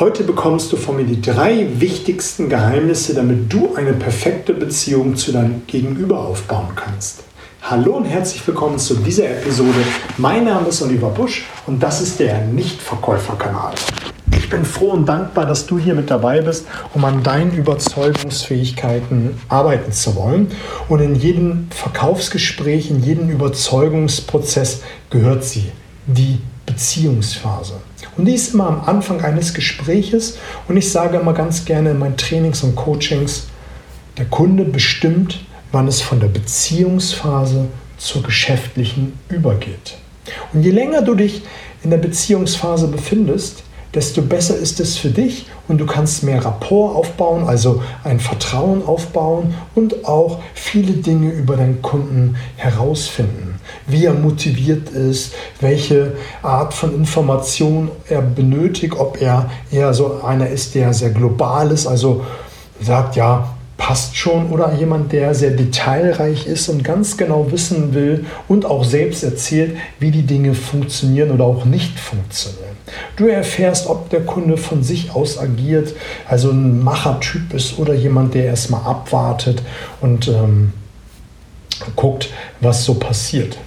Heute bekommst du von mir die drei wichtigsten Geheimnisse, damit du eine perfekte Beziehung zu deinem Gegenüber aufbauen kannst. Hallo und herzlich willkommen zu dieser Episode. Mein Name ist Oliver Busch und das ist der Nichtverkäuferkanal. Ich bin froh und dankbar, dass du hier mit dabei bist, um an deinen Überzeugungsfähigkeiten arbeiten zu wollen. Und in jedem Verkaufsgespräch, in jedem Überzeugungsprozess gehört sie, die Beziehungsphase. Und die ist immer am Anfang eines Gespräches. Und ich sage immer ganz gerne in meinen Trainings und Coachings, der Kunde bestimmt, wann es von der Beziehungsphase zur geschäftlichen übergeht. Und je länger du dich in der Beziehungsphase befindest, desto besser ist es für dich und du kannst mehr Rapport aufbauen, also ein Vertrauen aufbauen und auch viele Dinge über deinen Kunden herausfinden. Wie er motiviert ist, welche Art von Information er benötigt, ob er eher so einer ist, der sehr global ist, also sagt, ja, passt schon oder jemand, der sehr detailreich ist und ganz genau wissen will und auch selbst erzählt, wie die Dinge funktionieren oder auch nicht funktionieren. Du erfährst, ob der Kunde von sich aus agiert, also ein Machertyp ist oder jemand, der erstmal abwartet und ähm, guckt, was so passiert.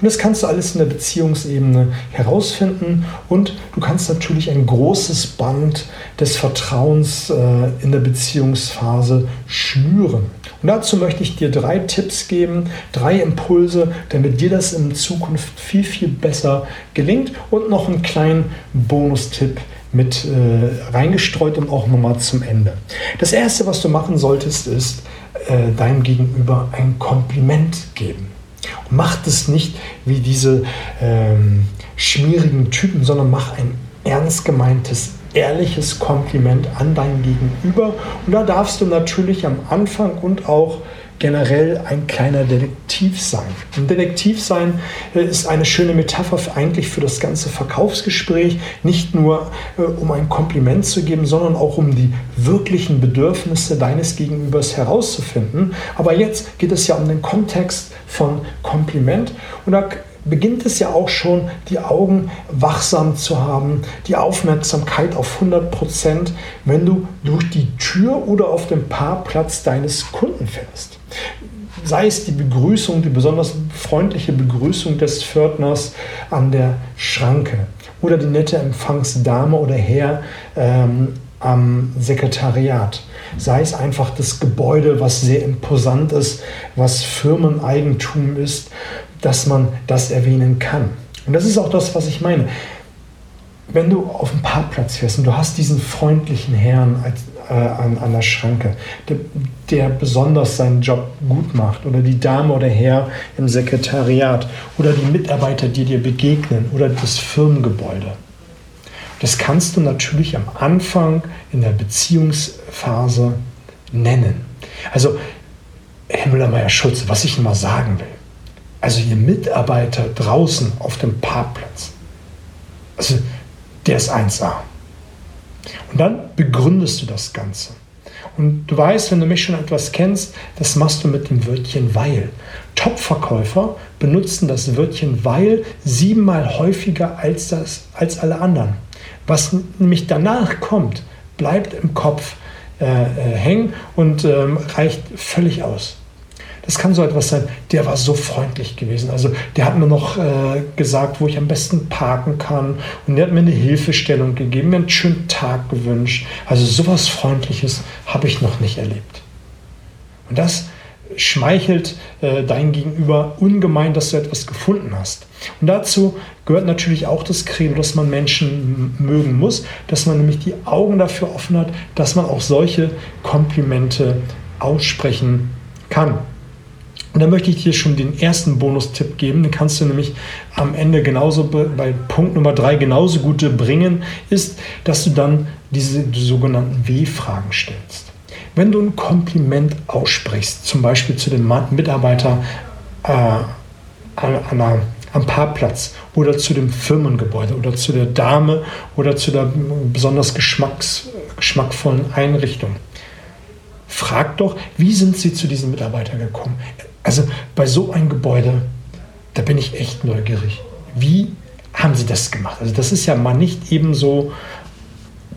Und das kannst du alles in der Beziehungsebene herausfinden. Und du kannst natürlich ein großes Band des Vertrauens äh, in der Beziehungsphase schnüren. Und dazu möchte ich dir drei Tipps geben, drei Impulse, damit dir das in Zukunft viel, viel besser gelingt. Und noch einen kleinen Bonustipp mit äh, reingestreut und auch nochmal zum Ende. Das erste, was du machen solltest, ist äh, deinem Gegenüber ein Kompliment geben. Mach das nicht wie diese ähm, schmierigen Typen, sondern mach ein ernst gemeintes, ehrliches Kompliment an dein Gegenüber. Und da darfst du natürlich am Anfang und auch generell ein kleiner Detektiv sein. Ein Detektiv sein äh, ist eine schöne Metapher eigentlich für das ganze Verkaufsgespräch, nicht nur äh, um ein Kompliment zu geben, sondern auch um die wirklichen Bedürfnisse deines Gegenübers herauszufinden. Aber jetzt geht es ja um den Kontext von Kompliment und da beginnt es ja auch schon, die Augen wachsam zu haben, die Aufmerksamkeit auf 100 Prozent, wenn du durch die Tür oder auf dem Parkplatz deines Kunden fährst. Sei es die Begrüßung, die besonders freundliche Begrüßung des Pförtners an der Schranke oder die nette Empfangsdame oder Herr ähm, am Sekretariat. Sei es einfach das Gebäude, was sehr imposant ist, was Firmeneigentum ist dass man das erwähnen kann. Und das ist auch das, was ich meine. Wenn du auf dem Parkplatz fährst und du hast diesen freundlichen Herrn als, äh, an, an der Schranke, der, der besonders seinen Job gut macht, oder die Dame oder Herr im Sekretariat, oder die Mitarbeiter, die dir begegnen, oder das Firmengebäude. Das kannst du natürlich am Anfang in der Beziehungsphase nennen. Also, Herr Müller-Meyer-Schulze, was ich immer sagen will, also ihr Mitarbeiter draußen auf dem Parkplatz, also der ist 1A. Und dann begründest du das Ganze. Und du weißt, wenn du mich schon etwas kennst, das machst du mit dem Wörtchen weil. Top-Verkäufer benutzen das Wörtchen weil siebenmal häufiger als, das, als alle anderen. Was nämlich danach kommt, bleibt im Kopf äh, äh, hängen und ähm, reicht völlig aus. Das kann so etwas sein. Der war so freundlich gewesen. Also der hat mir noch äh, gesagt, wo ich am besten parken kann. Und der hat mir eine Hilfestellung gegeben, mir einen schönen Tag gewünscht. Also sowas Freundliches habe ich noch nicht erlebt. Und das schmeichelt äh, dein Gegenüber ungemein, dass du etwas gefunden hast. Und dazu gehört natürlich auch das Credo, dass man Menschen mögen muss, dass man nämlich die Augen dafür offen hat, dass man auch solche Komplimente aussprechen kann. Und da möchte ich dir schon den ersten Bonustipp geben. Den kannst du nämlich am Ende genauso bei Punkt Nummer drei genauso gute bringen, ist, dass du dann diese die sogenannten W-Fragen stellst. Wenn du ein Kompliment aussprichst, zum Beispiel zu dem Mitarbeiter äh, an, an am Parkplatz oder zu dem Firmengebäude oder zu der Dame oder zu der besonders geschmacks, geschmackvollen Einrichtung. Frag doch, wie sind Sie zu diesem Mitarbeiter gekommen? Also bei so einem Gebäude, da bin ich echt neugierig. Wie haben Sie das gemacht? Also das ist ja mal nicht eben so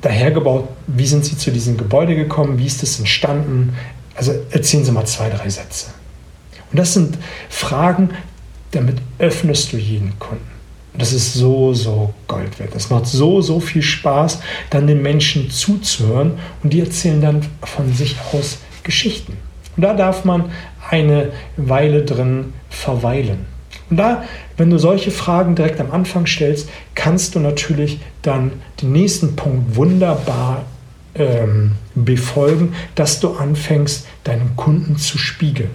dahergebaut? Wie sind Sie zu diesem Gebäude gekommen? Wie ist es entstanden? Also erzählen Sie mal zwei, drei Sätze. Und das sind Fragen, damit öffnest du jeden Kunden. Und das ist so, so Gold wert. Das macht so, so viel Spaß, dann den Menschen zuzuhören und die erzählen dann von sich aus Geschichten. Und da darf man eine Weile drin verweilen. Und da, wenn du solche Fragen direkt am Anfang stellst, kannst du natürlich dann den nächsten Punkt wunderbar ähm, befolgen, dass du anfängst, deinen Kunden zu spiegeln.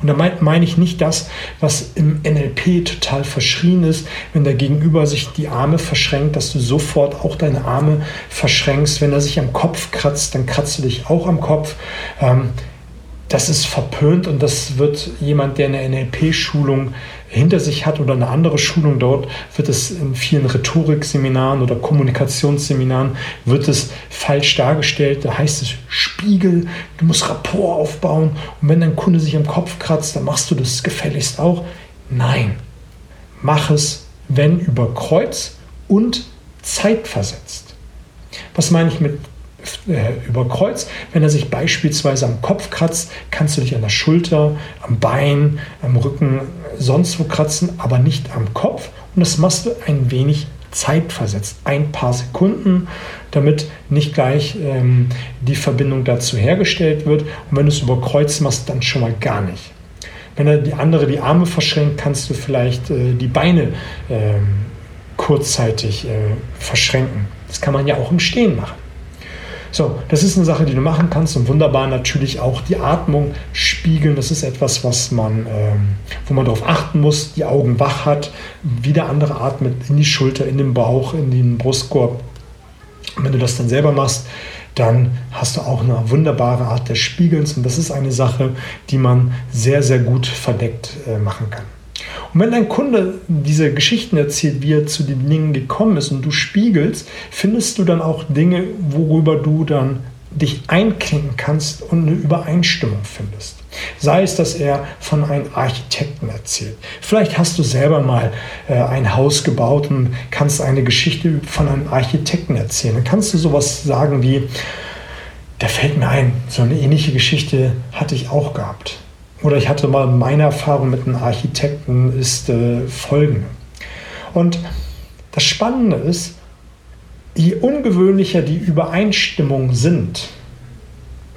Und da meine mein ich nicht das, was im NLP total verschrien ist, wenn der Gegenüber sich die Arme verschränkt, dass du sofort auch deine Arme verschränkst. Wenn er sich am Kopf kratzt, dann kratzt du dich auch am Kopf. Ähm, das ist verpönt und das wird jemand, der eine NLP-Schulung hinter sich hat oder eine andere Schulung dort, wird es in vielen Rhetorikseminaren oder Kommunikationsseminaren, wird es falsch dargestellt. Da heißt es Spiegel, du musst Rapport aufbauen und wenn dein Kunde sich am Kopf kratzt, dann machst du das gefälligst auch. Nein, mach es, wenn über Kreuz und zeitversetzt. Was meine ich mit über Kreuz. Wenn er sich beispielsweise am Kopf kratzt, kannst du dich an der Schulter, am Bein, am Rücken, sonst wo kratzen, aber nicht am Kopf. Und das machst du ein wenig zeitversetzt, ein paar Sekunden, damit nicht gleich ähm, die Verbindung dazu hergestellt wird. Und wenn du es über Kreuz machst, dann schon mal gar nicht. Wenn er die andere die Arme verschränkt, kannst du vielleicht äh, die Beine äh, kurzzeitig äh, verschränken. Das kann man ja auch im Stehen machen. So, das ist eine Sache, die du machen kannst und wunderbar natürlich auch die Atmung spiegeln. Das ist etwas, was man, ähm, wo man darauf achten muss, die Augen wach hat, wie der andere atmet in die Schulter, in den Bauch, in den Brustkorb. Wenn du das dann selber machst, dann hast du auch eine wunderbare Art des Spiegelns und das ist eine Sache, die man sehr, sehr gut verdeckt äh, machen kann. Und wenn dein Kunde diese Geschichten erzählt, wie er zu den Dingen gekommen ist und du spiegelst, findest du dann auch Dinge, worüber du dann dich einklinken kannst und eine Übereinstimmung findest. Sei es, dass er von einem Architekten erzählt. Vielleicht hast du selber mal äh, ein Haus gebaut und kannst eine Geschichte von einem Architekten erzählen. Dann kannst du sowas sagen wie, da fällt mir ein, so eine ähnliche Geschichte hatte ich auch gehabt oder ich hatte mal meine Erfahrung mit einem Architekten ist äh, folgende. Und das Spannende ist, je ungewöhnlicher die Übereinstimmungen sind,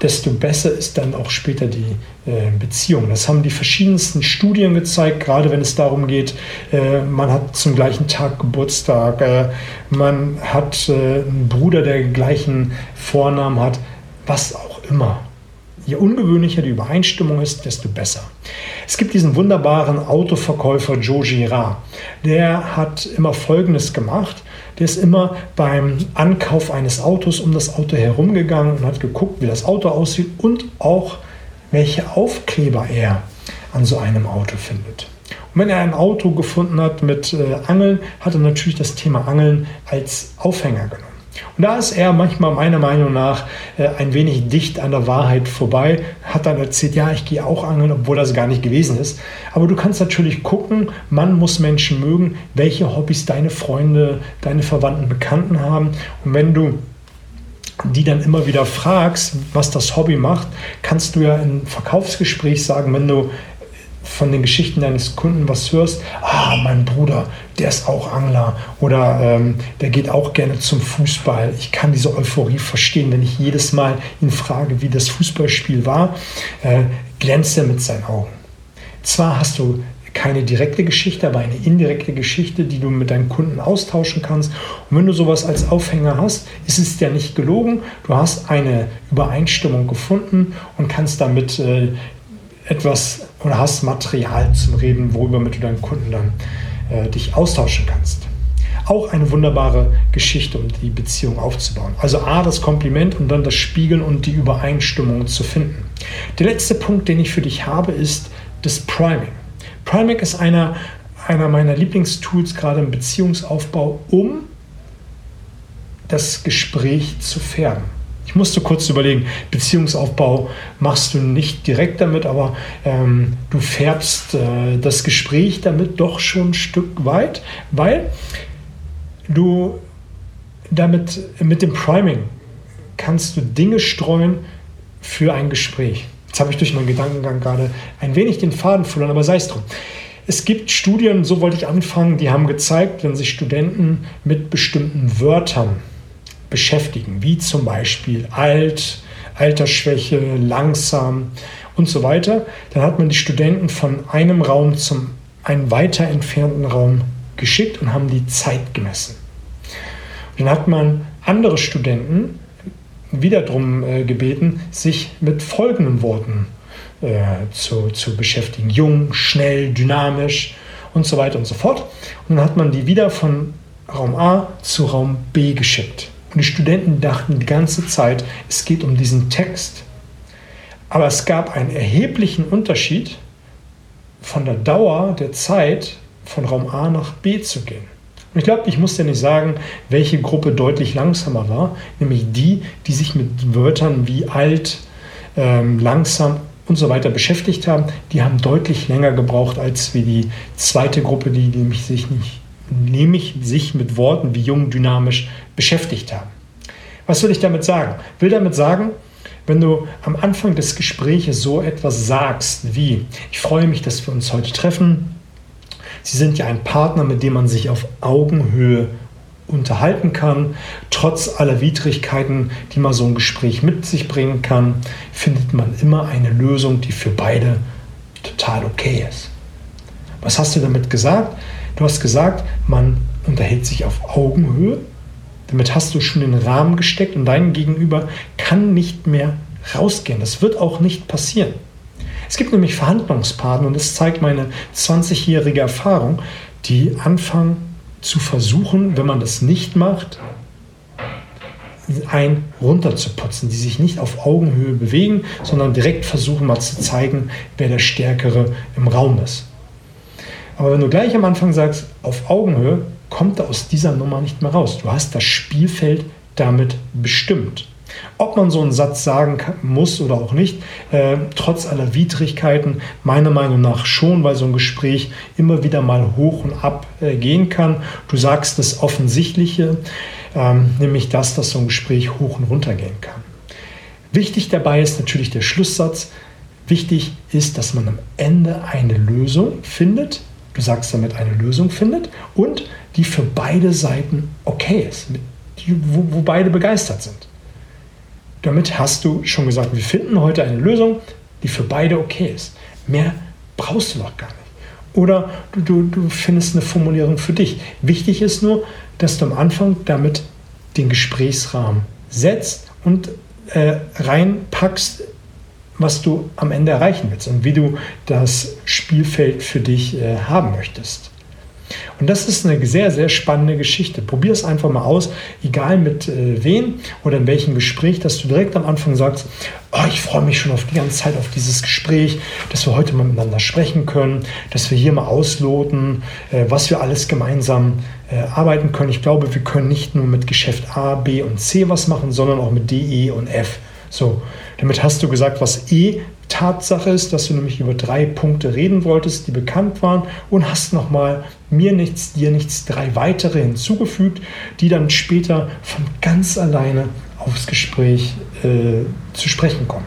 desto besser ist dann auch später die äh, Beziehung. Das haben die verschiedensten Studien gezeigt, gerade wenn es darum geht, äh, man hat zum gleichen Tag Geburtstag, äh, man hat äh, einen Bruder, der den gleichen Vornamen hat, was auch immer. Je ungewöhnlicher die Übereinstimmung ist, desto besser. Es gibt diesen wunderbaren Autoverkäufer Joe Girard. Der hat immer Folgendes gemacht. Der ist immer beim Ankauf eines Autos um das Auto herumgegangen und hat geguckt, wie das Auto aussieht und auch welche Aufkleber er an so einem Auto findet. Und wenn er ein Auto gefunden hat mit äh, Angeln, hat er natürlich das Thema Angeln als Aufhänger genommen. Und da ist er manchmal meiner Meinung nach äh, ein wenig dicht an der Wahrheit vorbei, hat dann erzählt, ja, ich gehe auch angeln, obwohl das gar nicht gewesen ist. Aber du kannst natürlich gucken, man muss Menschen mögen, welche Hobbys deine Freunde, deine Verwandten, Bekannten haben. Und wenn du die dann immer wieder fragst, was das Hobby macht, kannst du ja im Verkaufsgespräch sagen, wenn du von den Geschichten deines Kunden was hörst, ah, mein Bruder, der ist auch Angler oder ähm, der geht auch gerne zum Fußball. Ich kann diese Euphorie verstehen, wenn ich jedes Mal ihn frage, wie das Fußballspiel war, äh, glänzt er mit seinen Augen. Zwar hast du keine direkte Geschichte, aber eine indirekte Geschichte, die du mit deinen Kunden austauschen kannst. Und wenn du sowas als Aufhänger hast, ist es ja nicht gelogen. Du hast eine Übereinstimmung gefunden und kannst damit äh, etwas oder hast Material zum Reden, worüber mit du deinen Kunden dann äh, dich austauschen kannst. Auch eine wunderbare Geschichte, um die Beziehung aufzubauen. Also A, das Kompliment und dann das Spiegeln und die Übereinstimmung zu finden. Der letzte Punkt, den ich für dich habe, ist das Priming. Priming ist einer, einer meiner Lieblingstools, gerade im Beziehungsaufbau, um das Gespräch zu färben. Ich musste kurz überlegen, Beziehungsaufbau machst du nicht direkt damit, aber ähm, du färbst äh, das Gespräch damit doch schon ein Stück weit, weil du damit, mit dem Priming kannst du Dinge streuen für ein Gespräch. Jetzt habe ich durch meinen Gedankengang gerade ein wenig den Faden verloren, aber sei es drum. Es gibt Studien, so wollte ich anfangen, die haben gezeigt, wenn sich Studenten mit bestimmten Wörtern beschäftigen, wie zum Beispiel alt, Altersschwäche, langsam und so weiter, dann hat man die Studenten von einem Raum zum einen weiter entfernten Raum geschickt und haben die Zeit gemessen. Und dann hat man andere Studenten wieder darum äh, gebeten, sich mit folgenden Worten äh, zu, zu beschäftigen. Jung, schnell, dynamisch und so weiter und so fort. Und dann hat man die wieder von Raum A zu Raum B geschickt. Und die Studenten dachten die ganze Zeit, es geht um diesen Text. Aber es gab einen erheblichen Unterschied von der Dauer der Zeit von Raum A nach B zu gehen. Und ich glaube, ich muss dir nicht sagen, welche Gruppe deutlich langsamer war, nämlich die, die sich mit Wörtern wie alt, ähm, langsam und so weiter beschäftigt haben, die haben deutlich länger gebraucht als wie die zweite Gruppe, die nämlich sich nicht nämlich sich mit Worten wie jung, dynamisch beschäftigt haben. Was will ich damit sagen? Will damit sagen, wenn du am Anfang des Gespräches so etwas sagst wie, ich freue mich, dass wir uns heute treffen, Sie sind ja ein Partner, mit dem man sich auf Augenhöhe unterhalten kann. Trotz aller Widrigkeiten, die mal so ein Gespräch mit sich bringen kann, findet man immer eine Lösung, die für beide total okay ist. Was hast du damit gesagt? Du hast gesagt, man unterhält sich auf Augenhöhe. Damit hast du schon den Rahmen gesteckt und dein Gegenüber kann nicht mehr rausgehen. Das wird auch nicht passieren. Es gibt nämlich Verhandlungspartner und das zeigt meine 20-jährige Erfahrung, die anfangen zu versuchen, wenn man das nicht macht, ein runterzuputzen, die sich nicht auf Augenhöhe bewegen, sondern direkt versuchen mal zu zeigen, wer der Stärkere im Raum ist. Aber wenn du gleich am Anfang sagst, auf Augenhöhe, kommt er aus dieser Nummer nicht mehr raus. Du hast das Spielfeld damit bestimmt. Ob man so einen Satz sagen kann, muss oder auch nicht, äh, trotz aller Widrigkeiten, meiner Meinung nach schon, weil so ein Gespräch immer wieder mal hoch und ab äh, gehen kann. Du sagst das Offensichtliche, ähm, nämlich das, dass so ein Gespräch hoch und runter gehen kann. Wichtig dabei ist natürlich der Schlusssatz. Wichtig ist, dass man am Ende eine Lösung findet. Sagst damit eine Lösung findet und die für beide Seiten okay ist, die, wo, wo beide begeistert sind. Damit hast du schon gesagt, wir finden heute eine Lösung, die für beide okay ist. Mehr brauchst du doch gar nicht. Oder du, du, du findest eine Formulierung für dich. Wichtig ist nur, dass du am Anfang damit den Gesprächsrahmen setzt und äh, reinpackst, was du am Ende erreichen willst und wie du das Spielfeld für dich äh, haben möchtest. Und das ist eine sehr, sehr spannende Geschichte. Probier es einfach mal aus, egal mit äh, wem oder in welchem Gespräch, dass du direkt am Anfang sagst, oh, ich freue mich schon auf die ganze Zeit auf dieses Gespräch, dass wir heute mal miteinander sprechen können, dass wir hier mal ausloten, äh, was wir alles gemeinsam äh, arbeiten können. Ich glaube, wir können nicht nur mit Geschäft A, B und C was machen, sondern auch mit D, E und F. So, damit hast du gesagt, was E Tatsache ist, dass du nämlich über drei Punkte reden wolltest, die bekannt waren und hast nochmal mir nichts, dir nichts, drei weitere hinzugefügt, die dann später von ganz alleine aufs Gespräch äh, zu sprechen kommen.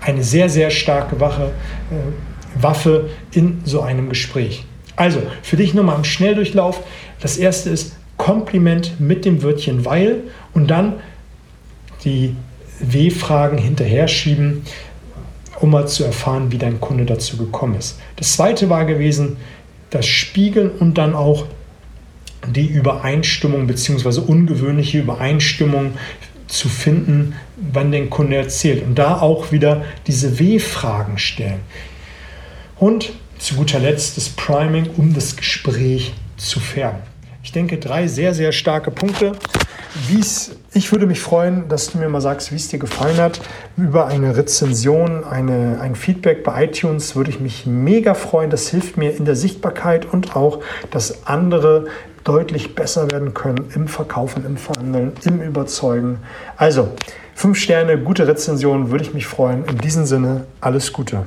Eine sehr, sehr starke Wache, äh, Waffe in so einem Gespräch. Also, für dich nochmal im Schnelldurchlauf. Das erste ist Kompliment mit dem Wörtchen weil und dann die W-Fragen hinterher schieben um mal zu erfahren, wie dein Kunde dazu gekommen ist. Das zweite war gewesen, das Spiegeln und dann auch die Übereinstimmung bzw. ungewöhnliche Übereinstimmung zu finden, wann der Kunde erzählt. Und da auch wieder diese W-Fragen stellen. Und zu guter Letzt das Priming, um das Gespräch zu färben. Ich denke, drei sehr, sehr starke Punkte. Wie's, ich würde mich freuen, dass du mir mal sagst, wie es dir gefallen hat. Über eine Rezension, eine, ein Feedback bei iTunes würde ich mich mega freuen. Das hilft mir in der Sichtbarkeit und auch, dass andere deutlich besser werden können im Verkaufen, im Verhandeln, im Überzeugen. Also, fünf Sterne, gute Rezension, würde ich mich freuen. In diesem Sinne, alles Gute.